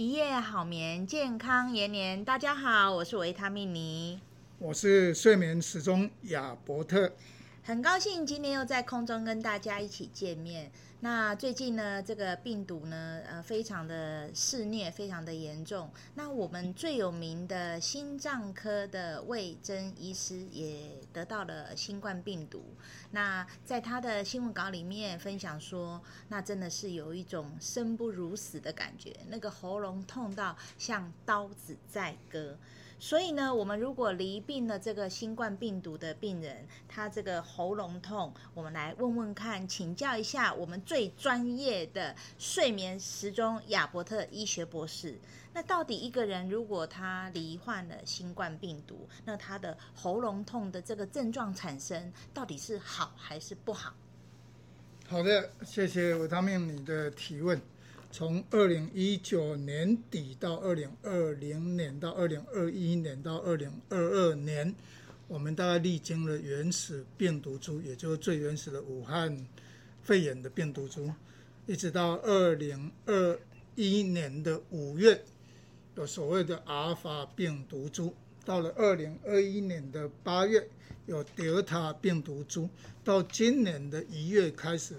一夜好眠，健康延年。大家好，我是维他命尼，我是睡眠时钟亚伯特，很高兴今天又在空中跟大家一起见面。那最近呢，这个病毒呢，呃，非常的肆虐，非常的严重。那我们最有名的心脏科的魏征医师也得到了新冠病毒。那在他的新闻稿里面分享说，那真的是有一种生不如死的感觉，那个喉咙痛到像刀子在割。所以呢，我们如果罹病了这个新冠病毒的病人，他这个喉咙痛，我们来问问看，请教一下我们最专业的睡眠时钟亚伯特医学博士。那到底一个人如果他罹患了新冠病毒，那他的喉咙痛的这个症状产生，到底是好还是不好？好的，谢谢维他命你的提问。从二零一九年底到二零二零年到二零二一年到二零二二年，我们大概历经了原始病毒株，也就是最原始的武汉肺炎的病毒株，一直到二零二一年的五月，有所谓的阿尔法病毒株，到了二零二一年的八月，有德尔塔病毒株，到今年的一月开始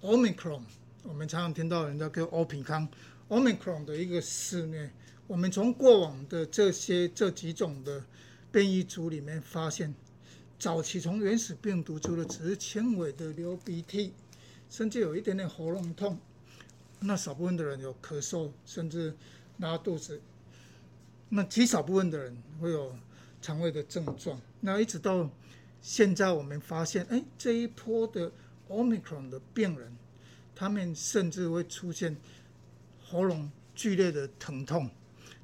，Omicron。我们常常听到人家叫欧米康、Omicron 的一个肆虐。我们从过往的这些这几种的变异株里面发现，早期从原始病毒株的只是轻微的流鼻涕，甚至有一点点喉咙痛。那少部分的人有咳嗽，甚至拉肚子。那极少部分的人会有肠胃的症状。那一直到现在，我们发现，哎，这一波的 Omicron 的病人。他们甚至会出现喉咙剧烈的疼痛，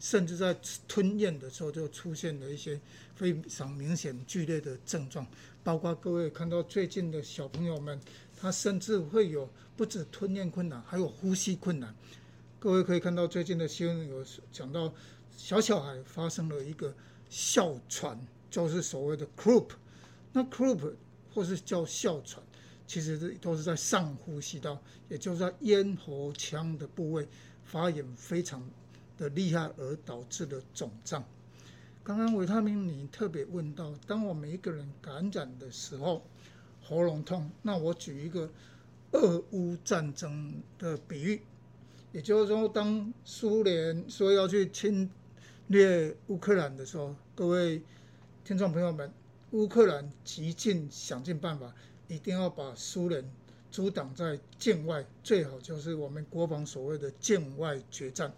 甚至在吞咽的时候就出现了一些非常明显剧烈的症状，包括各位看到最近的小朋友们，他甚至会有不止吞咽困难，还有呼吸困难。各位可以看到最近的新闻有讲到，小小孩发生了一个哮喘，就是所谓的 croup，那 croup 或是叫哮喘。其实这都是在上呼吸道，也就是在咽喉腔的部位发炎非常的厉害，而导致的肿胀。刚刚维他命你特别问到，当我们一个人感染的时候，喉咙痛，那我举一个俄乌战争的比喻，也就是说，当苏联说要去侵略乌克兰的时候，各位听众朋友们，乌克兰极尽想尽办法。一定要把苏联阻挡在境外，最好就是我们国防所谓的境外决战。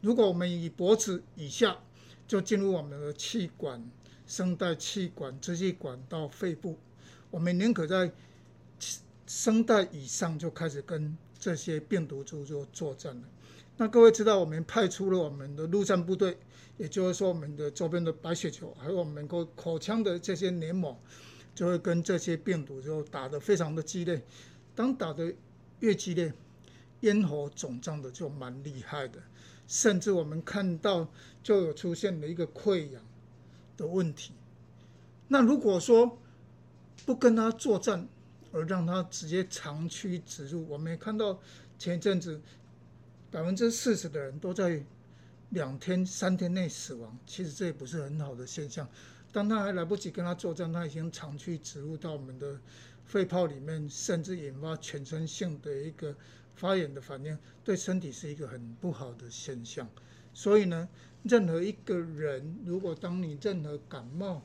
如果我们以脖子以下就进入我们的气管、声带气管、支气管到肺部，我们宁可在声带以上就开始跟这些病毒株就作战了。那各位知道，我们派出了我们的陆战部队，也就是说我们的周边的白血球，还有我们口口腔的这些黏膜。就会跟这些病毒就打得非常的激烈，当打得越激烈，咽喉肿胀的就蛮厉害的，甚至我们看到就有出现了一个溃疡的问题。那如果说不跟他作战，而让他直接长驱直入，我们也看到前一阵子百分之四十的人都在两天三天内死亡，其实这也不是很好的现象。当他还来不及跟他作战，他已经长驱直入到我们的肺泡里面，甚至引发全身性的一个发炎的反应，对身体是一个很不好的现象。所以呢，任何一个人，如果当你任何感冒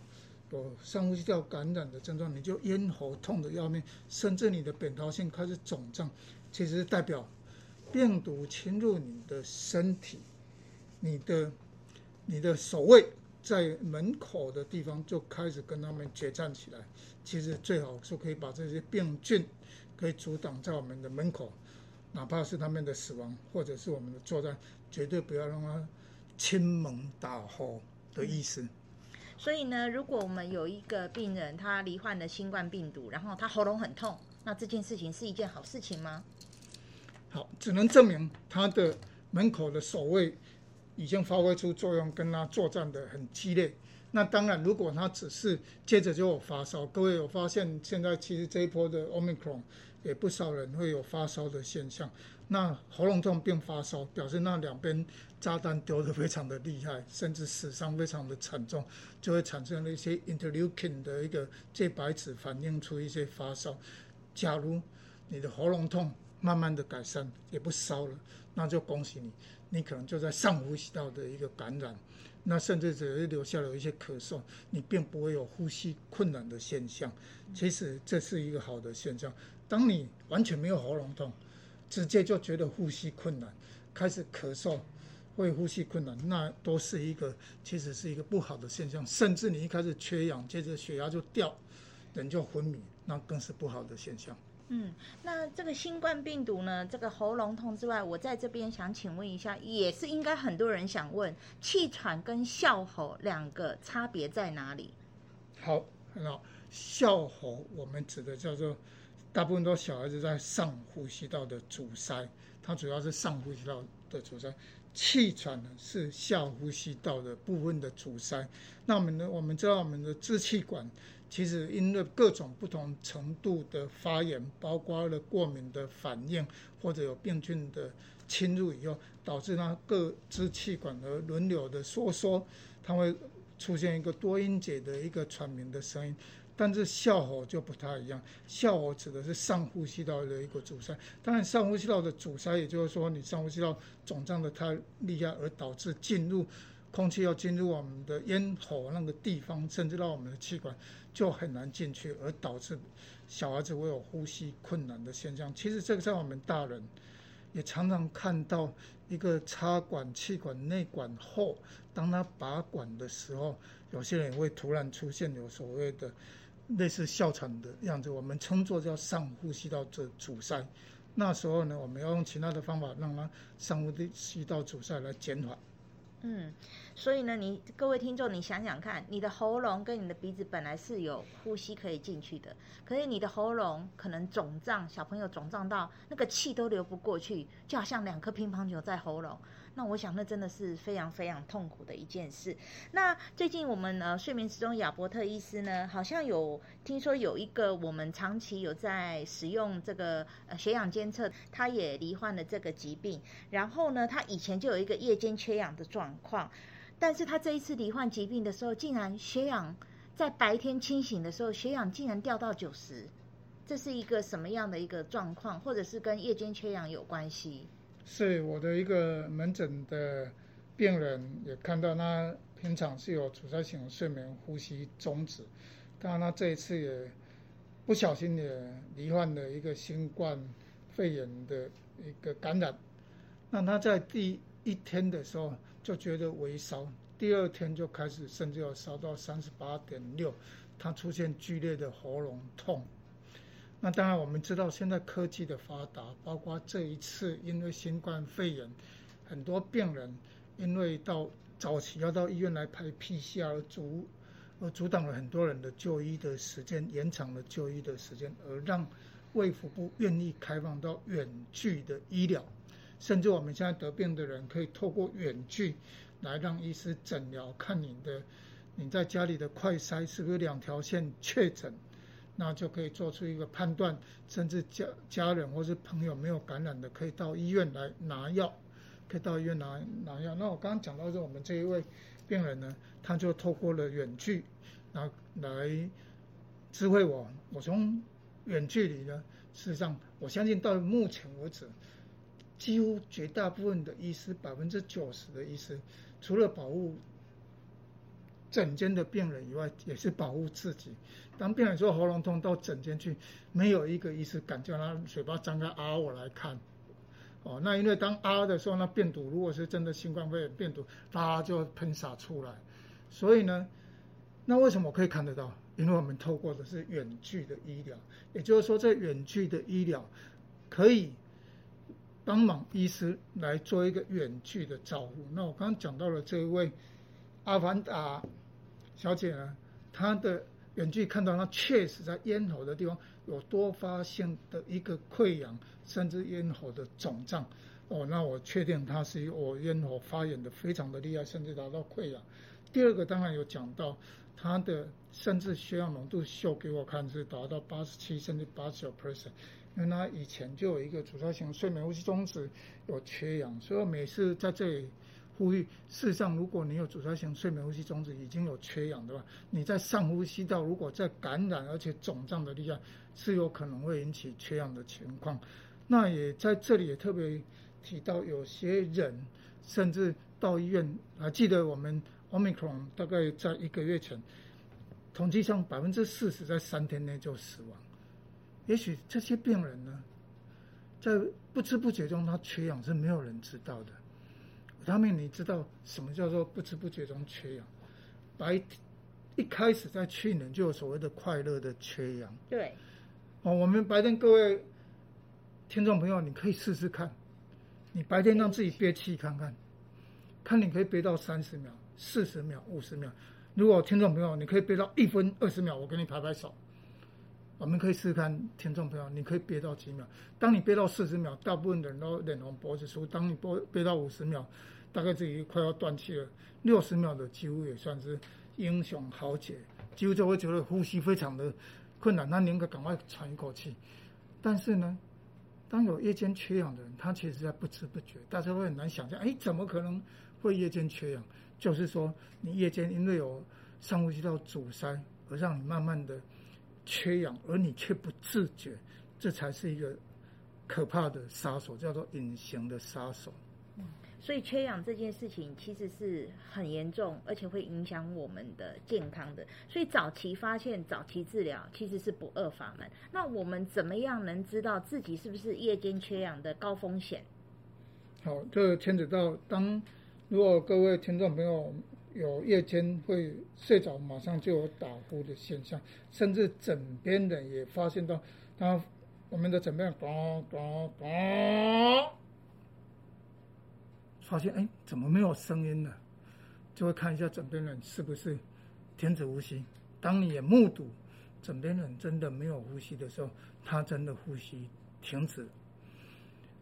有上呼吸道感染的症状，你就咽喉痛得要命，甚至你的扁桃腺开始肿胀，其实代表病毒侵入你的身体，你的你的守卫。在门口的地方就开始跟他们决战起来。其实最好是可以把这些病菌可以阻挡在我们的门口，哪怕是他们的死亡或者是我们的作战，绝对不要让他亲蒙打吼的意思。所以呢，如果我们有一个病人他罹患了新冠病毒，然后他喉咙很痛，那这件事情是一件好事情吗？好，只能证明他的门口的守卫。已经发挥出作用，跟他作战的很激烈。那当然，如果他只是接着就有发烧，各位有发现，现在其实这一波的 Omicron，也不少人会有发烧的现象。那喉咙痛并发烧，表示那两边炸弹丢得非常的厉害，甚至死伤非常的惨重，就会产生了一些 interleukin 的一个介白质，反映出一些发烧。假如你的喉咙痛慢慢的改善，也不烧了，那就恭喜你，你可能就在上呼吸道的一个感染，那甚至只是留下了一些咳嗽，你并不会有呼吸困难的现象。其实这是一个好的现象。当你完全没有喉咙痛，直接就觉得呼吸困难，开始咳嗽，会呼吸困难，那都是一个其实是一个不好的现象。甚至你一开始缺氧，接着血压就掉，人就昏迷，那更是不好的现象。嗯，那这个新冠病毒呢，这个喉咙痛之外，我在这边想请问一下，也是应该很多人想问，气喘跟哮吼两个差别在哪里？好，很好，哮吼我们指的叫做。大部分都小孩子在上呼吸道的阻塞，它主要是上呼吸道的阻塞。气喘呢是下呼吸道的部分的阻塞。那我们呢，我们知道我们的支气管其实因为各种不同程度的发炎，包括了过敏的反应或者有病菌的侵入以后，导致它各支气管的轮流的收缩，它会出现一个多音节的一个喘鸣的声音。但是哮吼就不太一样，哮吼指的是上呼吸道的一个阻塞。当然，上呼吸道的阻塞，也就是说你上呼吸道肿胀的太厉害，而导致进入空气要进入我们的咽喉那个地方，甚至到我们的气管就很难进去，而导致小孩子会有呼吸困难的现象。其实这个在我们大人也常常看到，一个插管气管内管后，当他拔管的时候，有些人会突然出现有所谓的。类似哮喘的样子，我们称作叫上呼吸道的阻塞。那时候呢，我们要用其他的方法让它上呼吸道阻塞来减缓。嗯，所以呢，你各位听众，你想想看，你的喉咙跟你的鼻子本来是有呼吸可以进去的，可是你的喉咙可能肿胀，小朋友肿胀到那个气都流不过去，就好像两颗乒乓球在喉咙。那我想，那真的是非常非常痛苦的一件事。那最近我们呃睡眠时钟亚伯特医师呢，好像有听说有一个我们长期有在使用这个呃血氧监测，他也罹患了这个疾病。然后呢，他以前就有一个夜间缺氧的状况，但是他这一次罹患疾病的时候，竟然血氧在白天清醒的时候，血氧竟然掉到九十，这是一个什么样的一个状况，或者是跟夜间缺氧有关系？是我的一个门诊的病人，也看到他平常是有阻塞性睡眠呼吸中止，当然他这一次也不小心也罹患了一个新冠肺炎的一个感染。那他在第一天的时候就觉得微烧，第二天就开始甚至要烧到三十八点六，他出现剧烈的喉咙痛。那当然，我们知道现在科技的发达，包括这一次因为新冠肺炎，很多病人因为到早期要到医院来排 PCR 阻而阻挡了很多人的就医的时间，延长了就医的时间，而让卫福部愿意开放到远距的医疗，甚至我们现在得病的人可以透过远距来让医师诊疗，看你的你在家里的快筛是不是两条线确诊。那就可以做出一个判断，甚至家家人或是朋友没有感染的，可以到医院来拿药，可以到医院拿拿药。那我刚刚讲到是我们这一位病人呢，他就透过了远距，来来知会我。我从远距离呢，事实上我相信到目前为止，几乎绝大部分的医师，百分之九十的医师，除了保护。诊间的病人以外，也是保护自己。当病人说喉咙痛到诊间去，没有一个医师敢叫他嘴巴张开啊，我来看。哦，那因为当啊的时候，那病毒如果是真的新冠肺炎病毒，啊就喷洒出来。所以呢，那为什么我可以看得到？因为我们透过的是远距的医疗，也就是说，在远距的医疗可以帮忙医师来做一个远距的照顾。那我刚刚讲到了这一位。阿凡达小姐呢，她的远距看到她确实在咽喉的地方有多发性的一个溃疡，甚至咽喉的肿胀。哦，那我确定她是我咽喉发炎的非常的厉害，甚至达到溃疡。第二个当然有讲到她的甚至血氧浓度秀给我看是达到八十七甚至八十九 percent，因为他以前就有一个阻塞型睡眠呼吸中止有缺氧，所以我每次在这里呼吁，事实上如果你有阻塞型睡眠呼吸中止已经有缺氧的话，你在上呼吸道如果在感染而且肿胀的力量，是有可能会引起缺氧的情况。那也在这里也特别提到，有些人甚至到医院，还记得我们 Omicron 大概在一个月前，统计上百分之四十在三天内就死亡。也许这些病人呢，在不知不觉中他缺氧是没有人知道的。他们你知道什么叫做不知不觉中缺氧？白一开始在去年就有所谓的快乐的缺氧。对。哦，我们白天各位听众朋友，你可以试试看，你白天让自己憋气看看，看你可以憋到三十秒、四十秒、五十秒。如果听众朋友你可以憋到一分二十秒，我给你拍拍手。我们可以试试看，听众朋友，你可以憋到几秒？当你憋到四十秒，大部分人都脸红脖子粗；当你憋憋到五十秒，大概自己快要断气了。六十秒的几乎也算是英雄豪杰，几乎就会觉得呼吸非常的困难，他宁可赶快喘一口气。但是呢，当有夜间缺氧的人，他其实在不知不觉，大家会很难想象，哎，怎么可能会夜间缺氧？就是说，你夜间因为有上呼吸道阻塞，而让你慢慢的。缺氧，而你却不自觉，这才是一个可怕的杀手，叫做隐形的杀手。嗯，所以缺氧这件事情其实是很严重，而且会影响我们的健康的。所以早期发现、早期治疗其实是不二法门。那我们怎么样能知道自己是不是夜间缺氧的高风险？好，这牵扯到当如果各位听众朋友。有夜间会睡着，马上就有打呼的现象，甚至枕边人也发现到，当我们的枕边人咚咚，发现哎，怎么没有声音了？就会看一下枕边人是不是停止呼吸。当你也目睹枕边人真的没有呼吸的时候，他真的呼吸停止。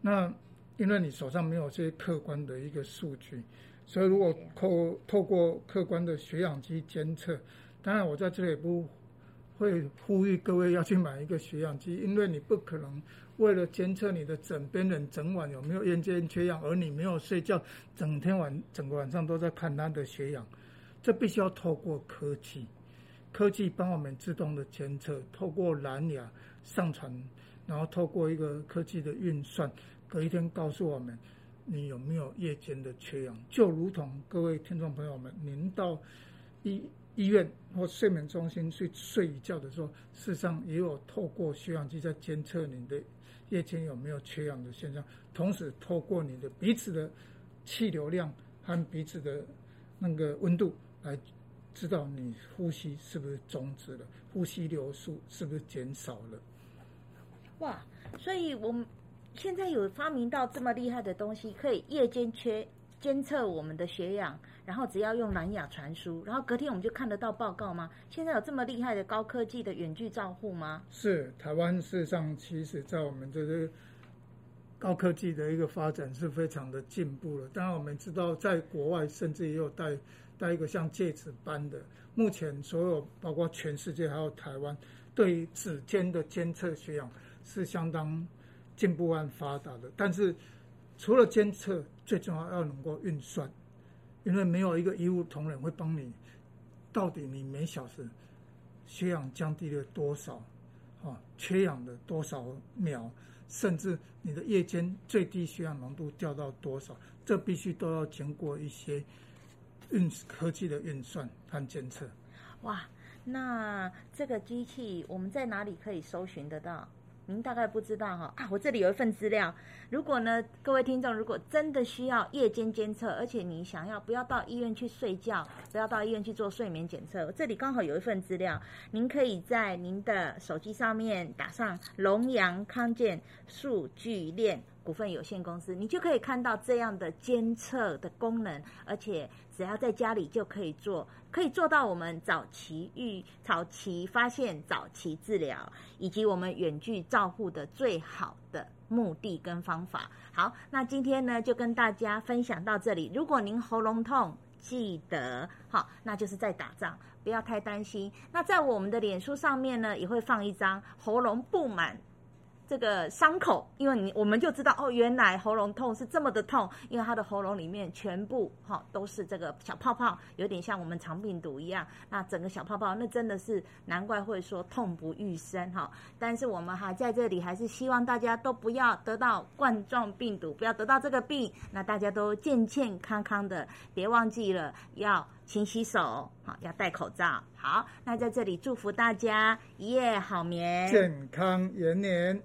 那因为你手上没有这些客观的一个数据。所以，如果透透过客观的血氧机监测，当然我在这里不会呼吁各位要去买一个血氧机，因为你不可能为了监测你的枕边人整晚有没有夜间缺氧，而你没有睡觉，整天晚整个晚上都在看他的血氧，这必须要透过科技，科技帮我们自动的监测，透过蓝牙上传，然后透过一个科技的运算，隔一天告诉我们。你有没有夜间的缺氧？就如同各位听众朋友们，您到医医院或睡眠中心去睡一觉的时候，事实上也有透过血氧机在监测你的夜间有没有缺氧的现象，同时透过你的鼻子的气流量和鼻子的那个温度来知道你呼吸是不是终止了，呼吸流速是不是减少了。哇，所以我们。现在有发明到这么厉害的东西，可以夜间缺监测我们的血氧，然后只要用蓝牙传输，然后隔天我们就看得到报告吗？现在有这么厉害的高科技的远距照护吗？是，台湾事实上其实在我们这个高科技的一个发展是非常的进步了。当然我们知道，在国外甚至也有带带一个像戒指般的，目前所有包括全世界还有台湾，对于指尖的监测血氧是相当。进步和发达的，但是除了监测，最重要要能够运算，因为没有一个医务同仁会帮你，到底你每小时血氧降低了多少，啊，缺氧的多少秒，甚至你的夜间最低血氧浓度掉到多少，这必须都要经过一些运科技的运算和监测。哇，那这个机器我们在哪里可以搜寻得到？您大概不知道哈啊，我这里有一份资料。如果呢，各位听众，如果真的需要夜间监测，而且你想要不要到医院去睡觉，不要到医院去做睡眠检测，我这里刚好有一份资料，您可以在您的手机上面打上龙阳康健数据链股份有限公司，你就可以看到这样的监测的功能，而且只要在家里就可以做，可以做到我们早期预、早期发现、早期治疗，以及我们远距照护的最好的目的跟方法。好，那今天呢就跟大家分享到这里。如果您喉咙痛，记得好，那就是在打仗，不要太担心。那在我们的脸书上面呢，也会放一张喉咙布满。这个伤口，因为你我们就知道哦，原来喉咙痛是这么的痛，因为他的喉咙里面全部哈、都是这个小泡泡，有点像我们肠病毒一样。那整个小泡泡，那真的是难怪会说痛不欲生哈、但是我们还在这里，还是希望大家都不要得到冠状病毒，不要得到这个病。那大家都健健康康的，别忘记了要勤洗手，好，要戴口罩。好，那在这里祝福大家一夜好眠，健康延年。